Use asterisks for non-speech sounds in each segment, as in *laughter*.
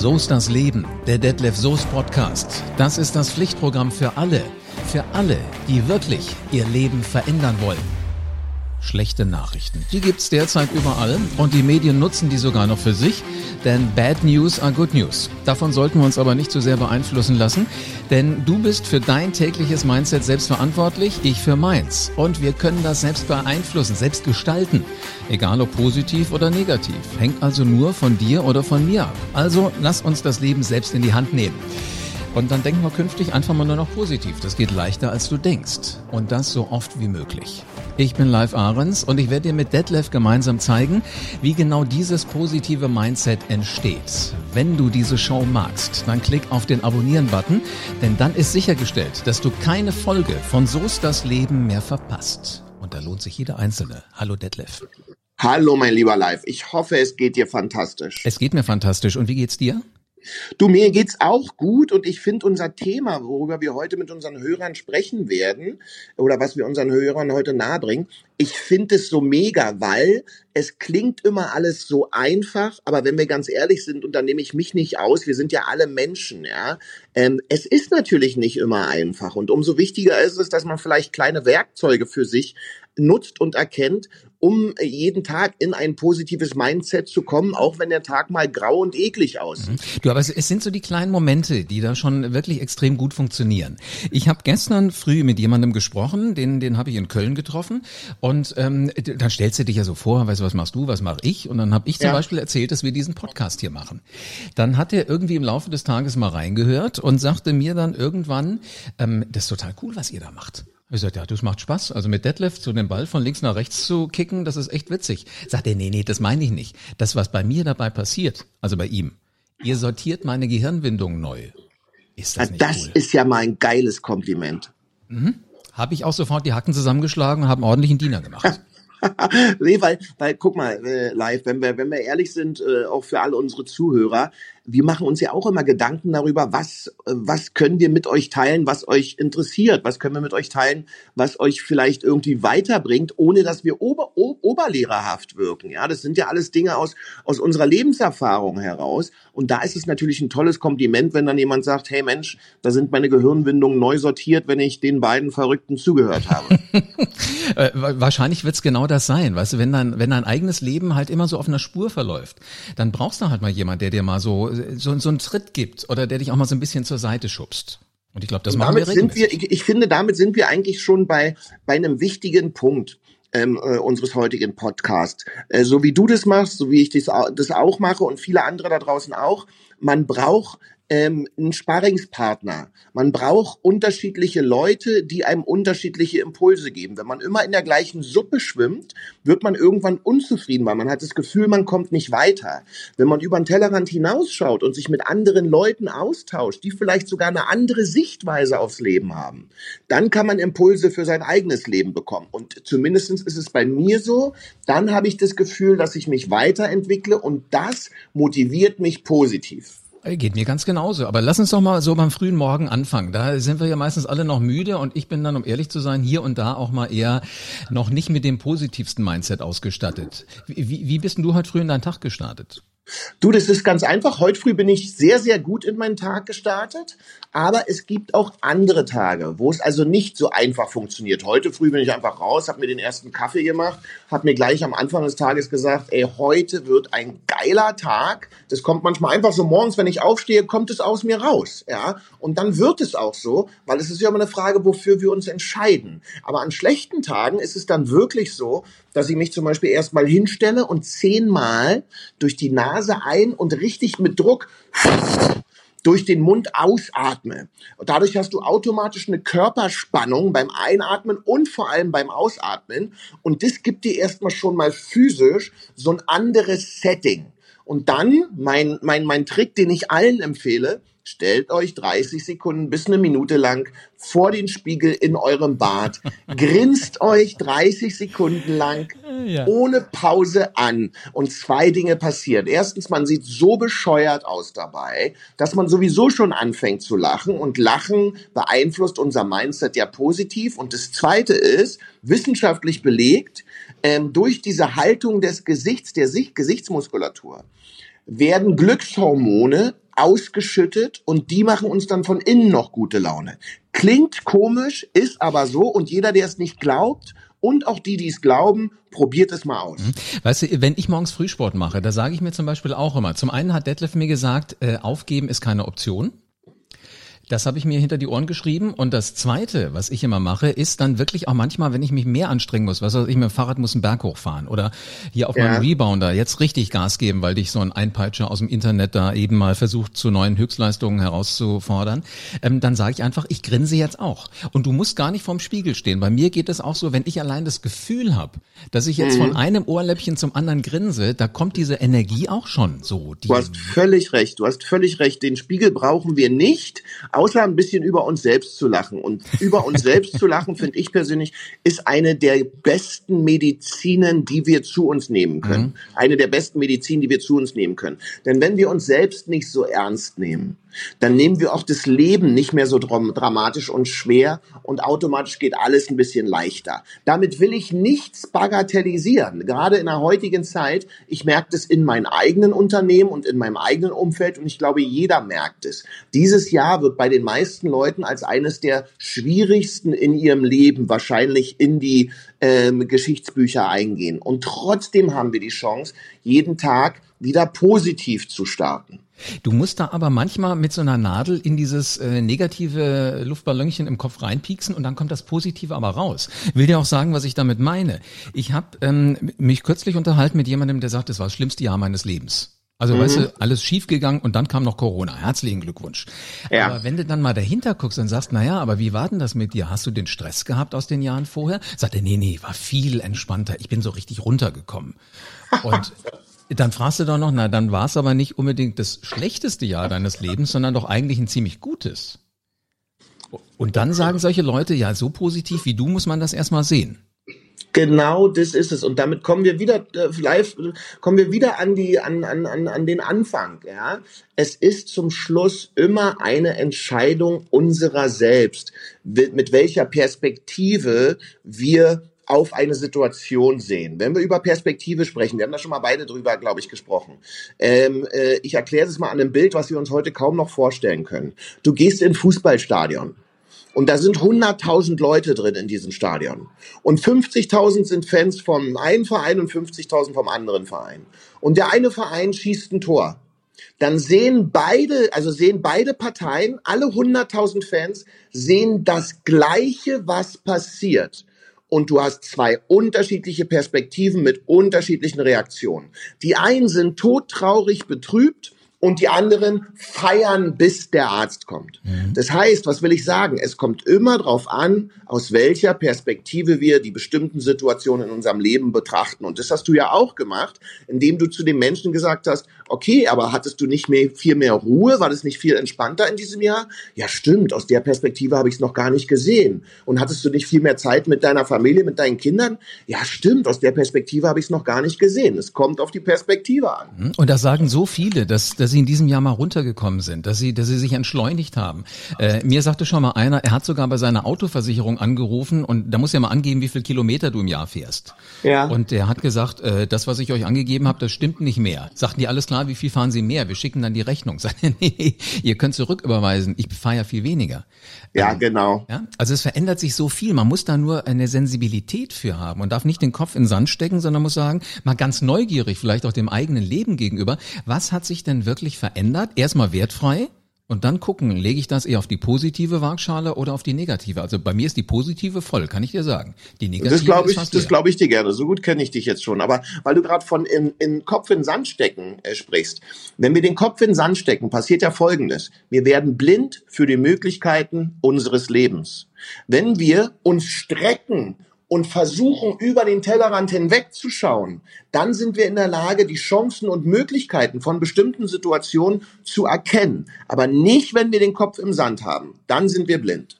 So ist das Leben, der Detlef Soest Podcast. Das ist das Pflichtprogramm für alle, für alle, die wirklich ihr Leben verändern wollen schlechte Nachrichten. Die gibt's derzeit überall und die Medien nutzen die sogar noch für sich, denn Bad News are Good News. Davon sollten wir uns aber nicht zu sehr beeinflussen lassen, denn du bist für dein tägliches Mindset selbst verantwortlich, ich für meins. Und wir können das selbst beeinflussen, selbst gestalten, egal ob positiv oder negativ. Hängt also nur von dir oder von mir ab. Also lass uns das Leben selbst in die Hand nehmen. Und dann denken wir künftig einfach mal nur noch positiv. Das geht leichter, als du denkst. Und das so oft wie möglich. Ich bin Live Ahrens und ich werde dir mit Detlef gemeinsam zeigen, wie genau dieses positive Mindset entsteht. Wenn du diese Show magst, dann klick auf den Abonnieren-Button, denn dann ist sichergestellt, dass du keine Folge von So ist das Leben mehr verpasst. Und da lohnt sich jede einzelne. Hallo Detlef. Hallo mein lieber Live. Ich hoffe, es geht dir fantastisch. Es geht mir fantastisch. Und wie geht's dir? Du, mir geht's auch gut und ich finde unser Thema, worüber wir heute mit unseren Hörern sprechen werden oder was wir unseren Hörern heute nahebringen, ich finde es so mega, weil es klingt immer alles so einfach, aber wenn wir ganz ehrlich sind, und da nehme ich mich nicht aus, wir sind ja alle Menschen, ja, ähm, es ist natürlich nicht immer einfach und umso wichtiger ist es, dass man vielleicht kleine Werkzeuge für sich nutzt und erkennt, um jeden Tag in ein positives Mindset zu kommen, auch wenn der Tag mal grau und eklig aussieht. Mhm. Du, aber es, es, sind so die kleinen Momente, die da schon wirklich extrem gut funktionieren. Ich habe gestern früh mit jemandem gesprochen, den, den habe ich in Köln getroffen und ähm, dann stellst du dich ja so vor, weißt du, was machst du, was mache ich? Und dann habe ich zum ja. Beispiel erzählt, dass wir diesen Podcast hier machen. Dann hat er irgendwie im Laufe des Tages mal reingehört und sagte mir dann irgendwann, ähm, das ist total cool, was ihr da macht. Ich sagte, ja, das macht Spaß. Also mit Deadlift so den Ball von links nach rechts zu kicken, das ist echt witzig. Sagt er, nee, nee, das meine ich nicht. Das, was bei mir dabei passiert, also bei ihm, ihr sortiert meine Gehirnwindung neu. Ist das nicht Das cool? ist ja mal ein geiles Kompliment. Mhm. Habe ich auch sofort die Hacken zusammengeschlagen und habe einen ordentlichen Diener gemacht. *laughs* nee, weil, weil, guck mal, äh, live, wenn wir, wenn wir ehrlich sind, äh, auch für alle unsere Zuhörer, wir machen uns ja auch immer Gedanken darüber, was, äh, was können wir mit euch teilen, was euch interessiert, was können wir mit euch teilen, was euch vielleicht irgendwie weiterbringt, ohne dass wir ober, oberlehrerhaft wirken. Ja, das sind ja alles Dinge aus, aus unserer Lebenserfahrung heraus. Und da ist es natürlich ein tolles Kompliment, wenn dann jemand sagt, hey Mensch, da sind meine Gehirnwindungen neu sortiert, wenn ich den beiden Verrückten zugehört habe. *laughs* Äh, wahrscheinlich wird's genau das sein. Weißt du, wenn dein, wenn dein eigenes Leben halt immer so auf einer Spur verläuft, dann brauchst du halt mal jemand, der dir mal so so, so einen Tritt gibt oder der dich auch mal so ein bisschen zur Seite schubst. Und ich glaube, das machen damit wir sind wir, ich, ich finde, damit sind wir eigentlich schon bei, bei einem wichtigen Punkt. Ähm, äh, unseres heutigen Podcasts. Äh, so wie du das machst, so wie ich das, das auch mache und viele andere da draußen auch, man braucht ähm, ein Sparringspartner. Man braucht unterschiedliche Leute, die einem unterschiedliche Impulse geben. Wenn man immer in der gleichen Suppe schwimmt, wird man irgendwann unzufrieden, weil man hat das Gefühl, man kommt nicht weiter. Wenn man über den Tellerrand hinausschaut und sich mit anderen Leuten austauscht, die vielleicht sogar eine andere Sichtweise aufs Leben haben, dann kann man Impulse für sein eigenes Leben bekommen. Und zumindest ist es bei mir so, dann habe ich das Gefühl, dass ich mich weiterentwickle und das motiviert mich positiv. Geht mir ganz genauso. Aber lass uns doch mal so beim frühen Morgen anfangen. Da sind wir ja meistens alle noch müde und ich bin dann, um ehrlich zu sein, hier und da auch mal eher noch nicht mit dem positivsten Mindset ausgestattet. Wie, wie bist denn du heute früh in deinen Tag gestartet? Du, das ist ganz einfach. Heute früh bin ich sehr, sehr gut in meinen Tag gestartet. Aber es gibt auch andere Tage, wo es also nicht so einfach funktioniert. Heute früh bin ich einfach raus, habe mir den ersten Kaffee gemacht, habe mir gleich am Anfang des Tages gesagt, ey, heute wird ein geiler Tag. Das kommt manchmal einfach so morgens, wenn ich aufstehe, kommt es aus mir raus. Ja, und dann wird es auch so, weil es ist ja immer eine Frage, wofür wir uns entscheiden. Aber an schlechten Tagen ist es dann wirklich so, dass ich mich zum Beispiel erstmal hinstelle und zehnmal durch die Nase ein und richtig mit Druck durch den Mund ausatme. Und dadurch hast du automatisch eine Körperspannung beim Einatmen und vor allem beim Ausatmen. Und das gibt dir erstmal schon mal physisch so ein anderes Setting. Und dann mein, mein, mein Trick, den ich allen empfehle, Stellt euch 30 Sekunden bis eine Minute lang vor den Spiegel in eurem Bad, *laughs* grinst euch 30 Sekunden lang ja. ohne Pause an und zwei Dinge passieren. Erstens, man sieht so bescheuert aus dabei, dass man sowieso schon anfängt zu lachen und Lachen beeinflusst unser Mindset ja positiv. Und das zweite ist, wissenschaftlich belegt, ähm, durch diese Haltung des Gesichts, der Sich Gesichtsmuskulatur, werden Glückshormone ausgeschüttet und die machen uns dann von innen noch gute Laune. Klingt komisch, ist aber so und jeder, der es nicht glaubt und auch die, die es glauben, probiert es mal aus. Mhm. Weißt du, wenn ich morgens Frühsport mache, da sage ich mir zum Beispiel auch immer, zum einen hat Detlef mir gesagt, äh, aufgeben ist keine Option. Das habe ich mir hinter die Ohren geschrieben. Und das Zweite, was ich immer mache, ist dann wirklich auch manchmal, wenn ich mich mehr anstrengen muss, was weiß ich, mit dem Fahrrad muss einen Berg hochfahren oder hier auf ja. meinem Rebounder jetzt richtig Gas geben, weil dich so ein Einpeitscher aus dem Internet da eben mal versucht, zu neuen Höchstleistungen herauszufordern, ähm, dann sage ich einfach, ich grinse jetzt auch. Und du musst gar nicht vorm Spiegel stehen. Bei mir geht es auch so, wenn ich allein das Gefühl habe, dass ich jetzt mhm. von einem Ohrläppchen zum anderen grinse, da kommt diese Energie auch schon so. du hast völlig recht, du hast völlig recht. Den Spiegel brauchen wir nicht außer ein bisschen über uns selbst zu lachen. Und über uns selbst zu lachen, finde ich persönlich, ist eine der besten Medizinen, die wir zu uns nehmen können. Mhm. Eine der besten Medizinen, die wir zu uns nehmen können. Denn wenn wir uns selbst nicht so ernst nehmen, dann nehmen wir auch das Leben nicht mehr so dramatisch und schwer und automatisch geht alles ein bisschen leichter. Damit will ich nichts bagatellisieren. Gerade in der heutigen Zeit, ich merke das in meinem eigenen Unternehmen und in meinem eigenen Umfeld und ich glaube, jeder merkt es. Dieses Jahr wird bei den meisten Leuten als eines der schwierigsten in ihrem Leben wahrscheinlich in die ähm, Geschichtsbücher eingehen. Und trotzdem haben wir die Chance, jeden Tag wieder positiv zu starten. Du musst da aber manchmal mit so einer Nadel in dieses äh, negative Luftballonchen im Kopf reinpieksen und dann kommt das Positive aber raus. Will dir auch sagen, was ich damit meine. Ich habe ähm, mich kürzlich unterhalten mit jemandem, der sagt, das war das schlimmste Jahr meines Lebens. Also mhm. weißt du, alles schiefgegangen und dann kam noch Corona. Herzlichen Glückwunsch. Ja. Aber wenn du dann mal dahinter guckst und sagst, na ja, aber wie war denn das mit dir? Hast du den Stress gehabt aus den Jahren vorher? Sagt er, nee, nee, war viel entspannter. Ich bin so richtig runtergekommen. Und *laughs* Dann fragst du doch noch, na, dann war es aber nicht unbedingt das schlechteste Jahr deines Lebens, sondern doch eigentlich ein ziemlich gutes. Und dann sagen solche Leute, ja, so positiv wie du muss man das erstmal sehen. Genau, das ist es. Und damit kommen wir wieder äh, live, kommen wir wieder an die, an, an, an, an den Anfang. Ja, es ist zum Schluss immer eine Entscheidung unserer selbst, mit welcher Perspektive wir auf eine Situation sehen. Wenn wir über Perspektive sprechen, wir haben da schon mal beide drüber, glaube ich, gesprochen. Ähm, äh, ich erkläre es mal an einem Bild, was wir uns heute kaum noch vorstellen können. Du gehst in Fußballstadion. Und da sind 100.000 Leute drin in diesem Stadion. Und 50.000 sind Fans vom einen Verein und 50.000 vom anderen Verein. Und der eine Verein schießt ein Tor. Dann sehen beide, also sehen beide Parteien, alle 100.000 Fans, sehen das Gleiche, was passiert und du hast zwei unterschiedliche Perspektiven mit unterschiedlichen Reaktionen. Die einen sind todtraurig betrübt und die anderen feiern, bis der Arzt kommt. Mhm. Das heißt, was will ich sagen? Es kommt immer darauf an, aus welcher Perspektive wir die bestimmten Situationen in unserem Leben betrachten. Und das hast du ja auch gemacht, indem du zu den Menschen gesagt hast, okay, aber hattest du nicht mehr, viel mehr Ruhe? War das nicht viel entspannter in diesem Jahr? Ja, stimmt, aus der Perspektive habe ich es noch gar nicht gesehen. Und hattest du nicht viel mehr Zeit mit deiner Familie, mit deinen Kindern? Ja, stimmt, aus der Perspektive habe ich es noch gar nicht gesehen. Es kommt auf die Perspektive an. Mhm. Und das sagen so viele, dass, dass sie in diesem Jahr mal runtergekommen sind, dass sie, dass sie sich entschleunigt haben. Äh, mir sagte schon mal einer, er hat sogar bei seiner Autoversicherung angerufen und da muss ja mal angeben, wie viel Kilometer du im Jahr fährst. Ja. Und der hat gesagt, äh, das, was ich euch angegeben habe, das stimmt nicht mehr. Sagten die alles klar, wie viel fahren Sie mehr? Wir schicken dann die Rechnung. *laughs* Nee, ihr könnt zurücküberweisen. Ich fahre ja viel weniger. Ja, ähm, genau. Ja? Also es verändert sich so viel. Man muss da nur eine Sensibilität für haben und darf nicht den Kopf in den Sand stecken, sondern muss sagen, mal ganz neugierig, vielleicht auch dem eigenen Leben gegenüber, was hat sich denn wirklich verändert? Erstmal wertfrei, und dann gucken, lege ich das eher auf die positive Waagschale oder auf die negative? Also bei mir ist die positive voll, kann ich dir sagen. Die negative das glaube ich, das glaube ich dir gerne. So gut kenne ich dich jetzt schon. Aber weil du gerade von in, in Kopf in Sand stecken äh, sprichst, wenn wir den Kopf in Sand stecken, passiert ja Folgendes: Wir werden blind für die Möglichkeiten unseres Lebens. Wenn wir uns strecken und versuchen, über den Tellerrand hinwegzuschauen, dann sind wir in der Lage, die Chancen und Möglichkeiten von bestimmten Situationen zu erkennen. Aber nicht, wenn wir den Kopf im Sand haben. Dann sind wir blind.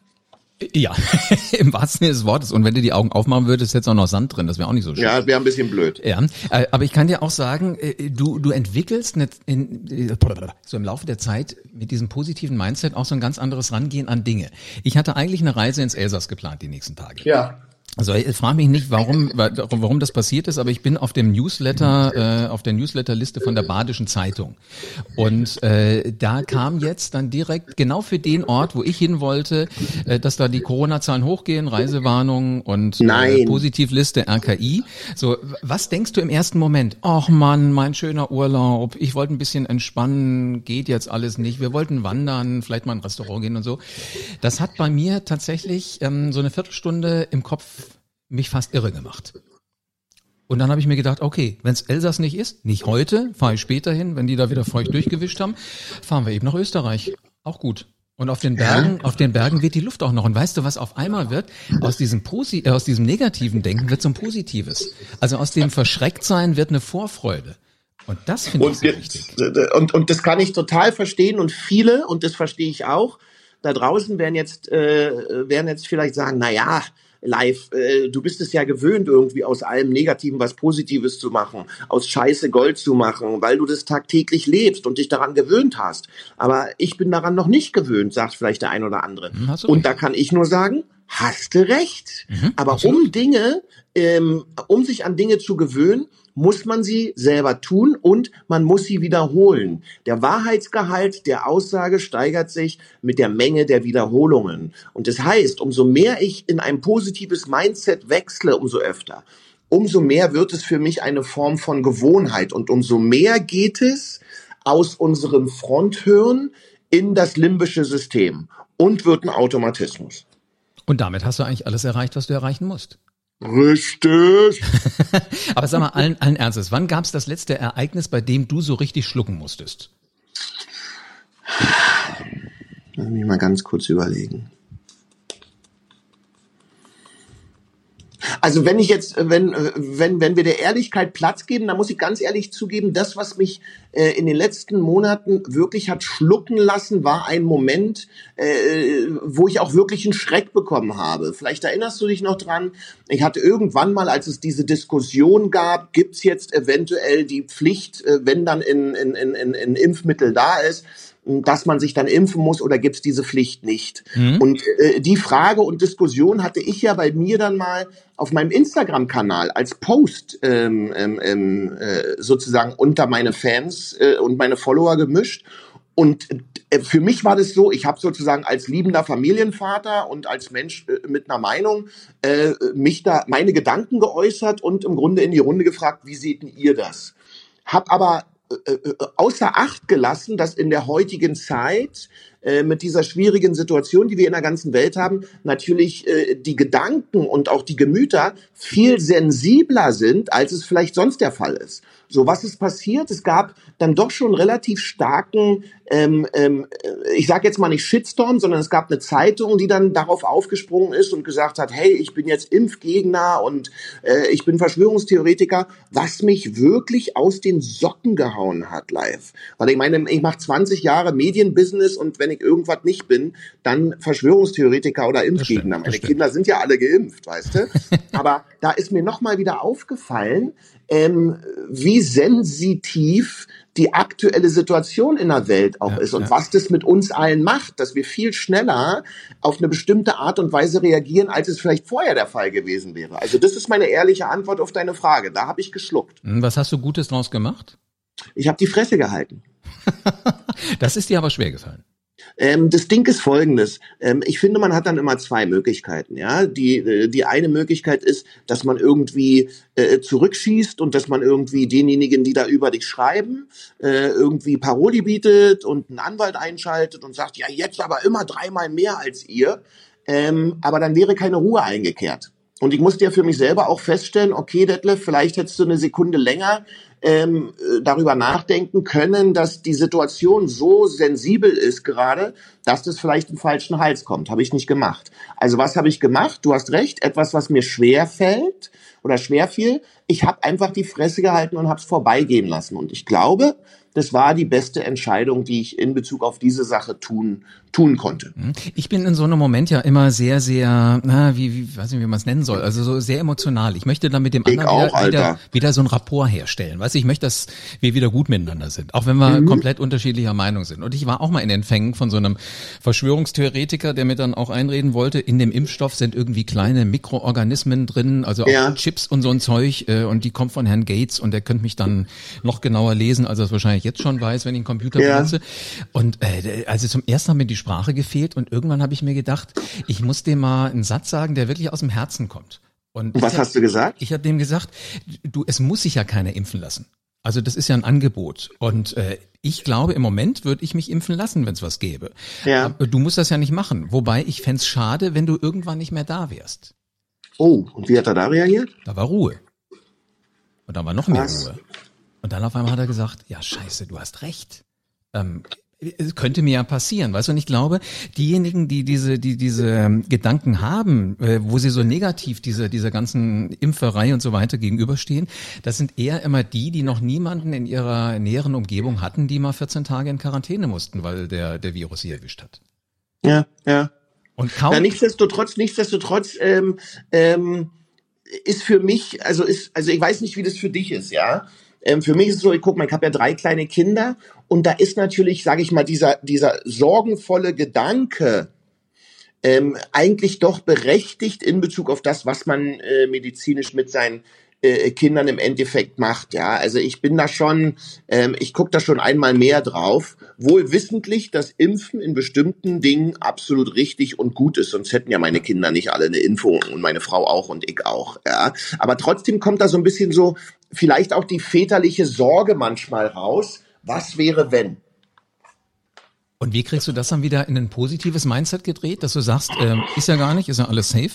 Ja, *laughs* im wahrsten Sinne des Wortes. Und wenn du die Augen aufmachen würdest, hättest du auch noch Sand drin. Das wäre auch nicht so schön. Ja, wäre ein bisschen blöd. Ja, äh, aber ich kann dir auch sagen, äh, du, du entwickelst in, äh, so im Laufe der Zeit mit diesem positiven Mindset auch so ein ganz anderes Rangehen an Dinge. Ich hatte eigentlich eine Reise ins Elsass geplant die nächsten Tage. Ja. Also ich frage mich nicht, warum, warum das passiert ist, aber ich bin auf dem Newsletter, äh, auf der Newsletterliste von der Badischen Zeitung. Und äh, da kam jetzt dann direkt genau für den Ort, wo ich hin wollte, äh, dass da die Corona-Zahlen hochgehen, Reisewarnung und äh, Positivliste RKI. So, was denkst du im ersten Moment? Ach Mann, mein schöner Urlaub, ich wollte ein bisschen entspannen, geht jetzt alles nicht. Wir wollten wandern, vielleicht mal ein Restaurant gehen und so. Das hat bei mir tatsächlich ähm, so eine Viertelstunde im Kopf mich fast irre gemacht. Und dann habe ich mir gedacht, okay, wenn es Elsass nicht ist, nicht heute, fahre ich später hin, wenn die da wieder feucht durchgewischt haben, fahren wir eben nach Österreich. Auch gut. Und auf den Bergen, ja. auf den Bergen wird die Luft auch noch. Und weißt du, was auf einmal wird? Aus diesem Posi äh, aus diesem negativen Denken wird zum Positives. Also aus dem Verschrecktsein wird eine Vorfreude. Und das finde ich sehr wichtig. Und, und das kann ich total verstehen. Und viele, und das verstehe ich auch, da draußen werden jetzt, äh, werden jetzt vielleicht sagen, na ja, live. Äh, du bist es ja gewöhnt, irgendwie aus allem Negativen was Positives zu machen, aus Scheiße Gold zu machen, weil du das tagtäglich lebst und dich daran gewöhnt hast. Aber ich bin daran noch nicht gewöhnt, sagt vielleicht der ein oder andere. Hm, und da kann ich nur sagen, hast du recht. Mhm, Aber um Dinge, ähm, um sich an Dinge zu gewöhnen, muss man sie selber tun und man muss sie wiederholen. Der Wahrheitsgehalt der Aussage steigert sich mit der Menge der Wiederholungen. Und das heißt, umso mehr ich in ein positives Mindset wechsle, umso öfter, umso mehr wird es für mich eine Form von Gewohnheit und umso mehr geht es aus unserem Fronthirn in das limbische System und wird ein Automatismus. Und damit hast du eigentlich alles erreicht, was du erreichen musst. Richtig. *laughs* Aber sag mal allen, allen Ernstes, wann gab es das letzte Ereignis, bei dem du so richtig schlucken musstest? Lass mich mal ganz kurz überlegen. Also wenn ich jetzt, wenn, wenn, wenn wir der Ehrlichkeit Platz geben, dann muss ich ganz ehrlich zugeben, das, was mich äh, in den letzten Monaten wirklich hat schlucken lassen, war ein Moment, äh, wo ich auch wirklich einen Schreck bekommen habe. Vielleicht erinnerst du dich noch dran, ich hatte irgendwann mal, als es diese Diskussion gab, gibt's jetzt eventuell die Pflicht, äh, wenn dann in, in, in, in Impfmittel da ist, dass man sich dann impfen muss oder gibt es diese Pflicht nicht? Mhm. Und äh, die Frage und Diskussion hatte ich ja bei mir dann mal auf meinem Instagram-Kanal als Post ähm, ähm, ähm äh, sozusagen unter meine Fans äh, und meine Follower gemischt. Und äh, für mich war das so, ich habe sozusagen als liebender Familienvater und als Mensch äh, mit einer Meinung äh, mich da meine Gedanken geäußert und im Grunde in die Runde gefragt, wie seht ihr das? Hab aber außer Acht gelassen, dass in der heutigen Zeit äh, mit dieser schwierigen Situation, die wir in der ganzen Welt haben, natürlich äh, die Gedanken und auch die Gemüter viel sensibler sind, als es vielleicht sonst der Fall ist. So, was ist passiert? Es gab dann doch schon relativ starken, ähm, ähm, ich sage jetzt mal nicht Shitstorm, sondern es gab eine Zeitung, die dann darauf aufgesprungen ist und gesagt hat, hey, ich bin jetzt Impfgegner und äh, ich bin Verschwörungstheoretiker, was mich wirklich aus den Socken gehauen hat live. Weil ich meine, ich mache 20 Jahre Medienbusiness und wenn ich irgendwas nicht bin, dann Verschwörungstheoretiker oder Impfgegner. Meine Kinder sind ja alle geimpft, weißt du? *laughs* Aber da ist mir nochmal wieder aufgefallen, ähm, wie sensitiv die aktuelle Situation in der Welt auch ja, ist und ja. was das mit uns allen macht, dass wir viel schneller auf eine bestimmte Art und Weise reagieren, als es vielleicht vorher der Fall gewesen wäre. Also das ist meine ehrliche Antwort auf deine Frage. Da habe ich geschluckt. Hm, was hast du Gutes draus gemacht? Ich habe die Fresse gehalten. *laughs* das ist dir aber schwer gefallen. Ähm, das Ding ist folgendes. Ähm, ich finde, man hat dann immer zwei Möglichkeiten. Ja, die äh, die eine Möglichkeit ist, dass man irgendwie äh, zurückschießt und dass man irgendwie denjenigen, die da über dich schreiben, äh, irgendwie Paroli bietet und einen Anwalt einschaltet und sagt, ja jetzt aber immer dreimal mehr als ihr. Ähm, aber dann wäre keine Ruhe eingekehrt. Und ich musste ja für mich selber auch feststellen, okay, Detlef, vielleicht hättest du eine Sekunde länger ähm, äh, darüber nachdenken können, dass die Situation so sensibel ist gerade, dass das vielleicht im falschen Hals kommt. Habe ich nicht gemacht. Also was habe ich gemacht? Du hast recht, etwas, was mir schwer fällt oder schwer fiel. Ich habe einfach die Fresse gehalten und habe es vorbeigehen lassen. Und ich glaube, das war die beste Entscheidung, die ich in Bezug auf diese Sache tun tun konnte. Mhm. Ich bin in so einem Moment ja immer sehr, sehr, na, wie, wie weiß nicht, wie man es nennen soll, also so sehr emotional. Ich möchte dann mit dem ich anderen auch, wieder, wieder, wieder, so ein Rapport herstellen. Weißt du, ich möchte, dass wir wieder gut miteinander sind, auch wenn wir mhm. komplett unterschiedlicher Meinung sind. Und ich war auch mal in den Fängen von so einem Verschwörungstheoretiker, der mir dann auch einreden wollte, in dem Impfstoff sind irgendwie kleine Mikroorganismen drin, also auch ja. Chips und so ein Zeug, äh, und die kommt von Herrn Gates und der könnte mich dann noch genauer lesen, als er es wahrscheinlich jetzt schon weiß, wenn ich einen Computer ja. benutze. Und äh, also zum ersten hat mir die Sprache gefehlt und irgendwann habe ich mir gedacht, ich muss dem mal einen Satz sagen, der wirklich aus dem Herzen kommt. Und was hab, hast du gesagt? Ich habe dem gesagt, du, es muss sich ja keiner impfen lassen. Also das ist ja ein Angebot. Und äh, ich glaube, im Moment würde ich mich impfen lassen, wenn es was gäbe. Ja. Aber du musst das ja nicht machen. Wobei ich fände schade, wenn du irgendwann nicht mehr da wärst. Oh, und wie hat er da reagiert? Da war Ruhe. Und da war noch mehr was? Ruhe. Und dann auf einmal hat er gesagt, ja scheiße, du hast recht. Ähm, es könnte mir ja passieren, weißt du? Und ich glaube, diejenigen, die diese, die diese ähm, Gedanken haben, äh, wo sie so negativ dieser dieser ganzen Impferei und so weiter gegenüberstehen, das sind eher immer die, die noch niemanden in ihrer näheren Umgebung hatten, die mal 14 Tage in Quarantäne mussten, weil der der Virus sie erwischt hat. Ja, ja. Und kaum. Ja, nichtsdestotrotz, nichtsdestotrotz ähm, ähm, ist für mich, also ist, also ich weiß nicht, wie das für dich ist, ja. Ähm, für mich ist es so, ich guck mal, ich habe ja drei kleine Kinder und da ist natürlich, sage ich mal, dieser, dieser sorgenvolle Gedanke, ähm, eigentlich doch berechtigt in Bezug auf das, was man äh, medizinisch mit seinen äh, Kindern im Endeffekt macht. Ja, also ich bin da schon, ähm, ich gucke da schon einmal mehr drauf, wohl wissentlich, dass Impfen in bestimmten Dingen absolut richtig und gut ist. Sonst hätten ja meine Kinder nicht alle eine Info und meine Frau auch und ich auch. Ja, aber trotzdem kommt da so ein bisschen so vielleicht auch die väterliche Sorge manchmal raus. Was wäre wenn? Und wie kriegst du das dann wieder in ein positives Mindset gedreht, dass du sagst, äh, ist ja gar nicht, ist ja alles safe?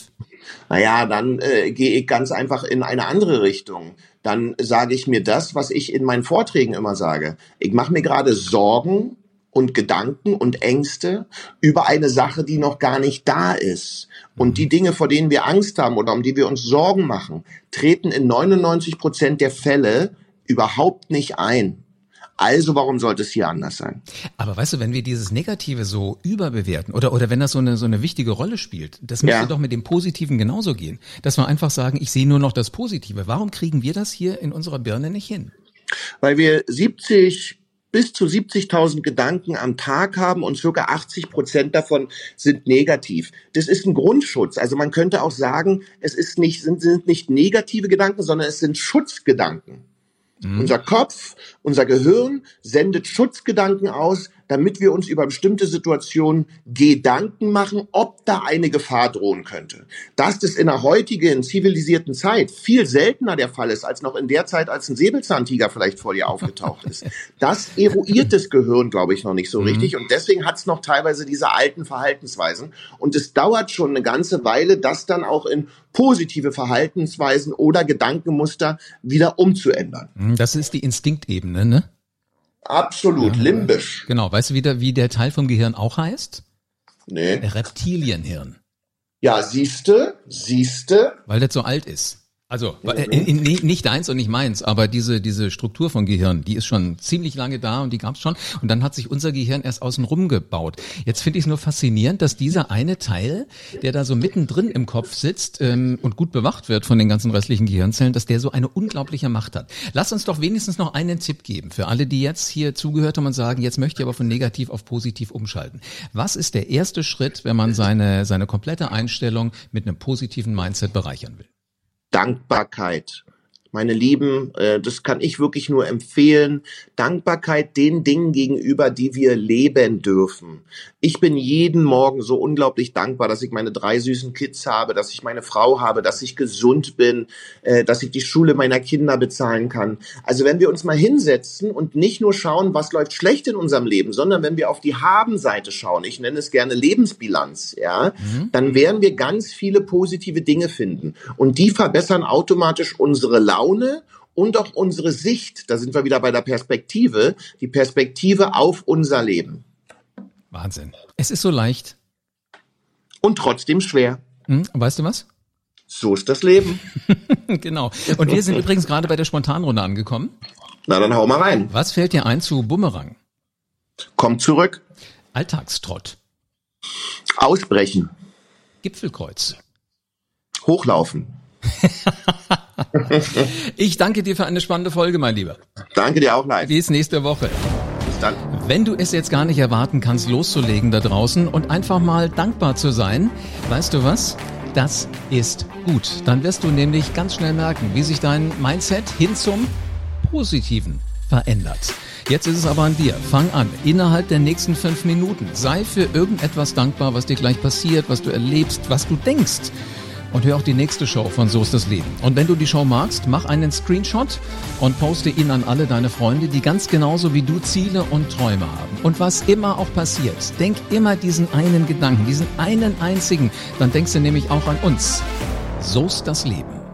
Naja, dann äh, gehe ich ganz einfach in eine andere Richtung. Dann sage ich mir das, was ich in meinen Vorträgen immer sage. Ich mache mir gerade Sorgen und Gedanken und Ängste über eine Sache, die noch gar nicht da ist. Und die Dinge, vor denen wir Angst haben oder um die wir uns Sorgen machen, treten in 99 Prozent der Fälle überhaupt nicht ein. Also warum sollte es hier anders sein? Aber weißt du, wenn wir dieses Negative so überbewerten oder, oder wenn das so eine, so eine wichtige Rolle spielt, das müsste ja. doch mit dem Positiven genauso gehen. Dass wir einfach sagen, ich sehe nur noch das Positive. Warum kriegen wir das hier in unserer Birne nicht hin? Weil wir 70 bis zu 70.000 Gedanken am Tag haben und circa 80 Prozent davon sind negativ. Das ist ein Grundschutz. Also man könnte auch sagen, es ist nicht, sind, sind nicht negative Gedanken, sondern es sind Schutzgedanken. Mhm. Unser Kopf, unser Gehirn sendet Schutzgedanken aus, damit wir uns über bestimmte Situationen Gedanken machen, ob da eine Gefahr drohen könnte. Dass das in der heutigen zivilisierten Zeit viel seltener der Fall ist, als noch in der Zeit, als ein Säbelzahntiger vielleicht vor dir aufgetaucht ist. *laughs* Das eruiert das Gehirn, glaube ich, noch nicht so mhm. richtig. Und deswegen hat es noch teilweise diese alten Verhaltensweisen. Und es dauert schon eine ganze Weile, das dann auch in positive Verhaltensweisen oder Gedankenmuster wieder umzuändern. Mhm, das ist die Instinktebene, ne? Absolut, limbisch. Genau, weißt du, wie der, wie der Teil vom Gehirn auch heißt? Nee. Reptilienhirn. Ja, siehste, siehste. Weil das so alt ist. Also mhm. in, in, nicht deins und nicht meins, aber diese diese Struktur von Gehirn, die ist schon ziemlich lange da und die gab's schon und dann hat sich unser Gehirn erst außenrum gebaut. Jetzt finde ich es nur faszinierend, dass dieser eine Teil, der da so mittendrin im Kopf sitzt ähm, und gut bewacht wird von den ganzen restlichen Gehirnzellen, dass der so eine unglaubliche Macht hat. Lass uns doch wenigstens noch einen Tipp geben für alle, die jetzt hier zugehört haben und sagen, jetzt möchte ich aber von negativ auf positiv umschalten. Was ist der erste Schritt, wenn man seine seine komplette Einstellung mit einem positiven Mindset bereichern will? Dankbarkeit meine Lieben, äh, das kann ich wirklich nur empfehlen. Dankbarkeit den Dingen gegenüber, die wir leben dürfen. Ich bin jeden Morgen so unglaublich dankbar, dass ich meine drei süßen Kids habe, dass ich meine Frau habe, dass ich gesund bin, äh, dass ich die Schule meiner Kinder bezahlen kann. Also wenn wir uns mal hinsetzen und nicht nur schauen, was läuft schlecht in unserem Leben, sondern wenn wir auf die Haben-Seite schauen, ich nenne es gerne Lebensbilanz, ja, mhm. dann werden wir ganz viele positive Dinge finden. Und die verbessern automatisch unsere Laune Laune und auch unsere Sicht, da sind wir wieder bei der Perspektive, die Perspektive auf unser Leben. Wahnsinn. Es ist so leicht. Und trotzdem schwer. Hm, weißt du was? So ist das Leben. *laughs* genau. Und wir sind übrigens gerade bei der Spontanrunde angekommen. Na, dann hau mal rein. Was fällt dir ein zu Bumerang? Komm zurück. Alltagstrott. Ausbrechen. Gipfelkreuz. Hochlaufen. *laughs* ich danke dir für eine spannende Folge, mein Lieber. Danke dir auch, live. Bis nächste Woche. Bis dann. Wenn du es jetzt gar nicht erwarten kannst, loszulegen da draußen und einfach mal dankbar zu sein, weißt du was? Das ist gut. Dann wirst du nämlich ganz schnell merken, wie sich dein Mindset hin zum Positiven verändert. Jetzt ist es aber an dir. Fang an. Innerhalb der nächsten fünf Minuten. Sei für irgendetwas dankbar, was dir gleich passiert, was du erlebst, was du denkst. Und hör auch die nächste Show von So ist das Leben. Und wenn du die Show magst, mach einen Screenshot und poste ihn an alle deine Freunde, die ganz genauso wie du Ziele und Träume haben. Und was immer auch passiert, denk immer diesen einen Gedanken, diesen einen einzigen. Dann denkst du nämlich auch an uns. So ist das Leben.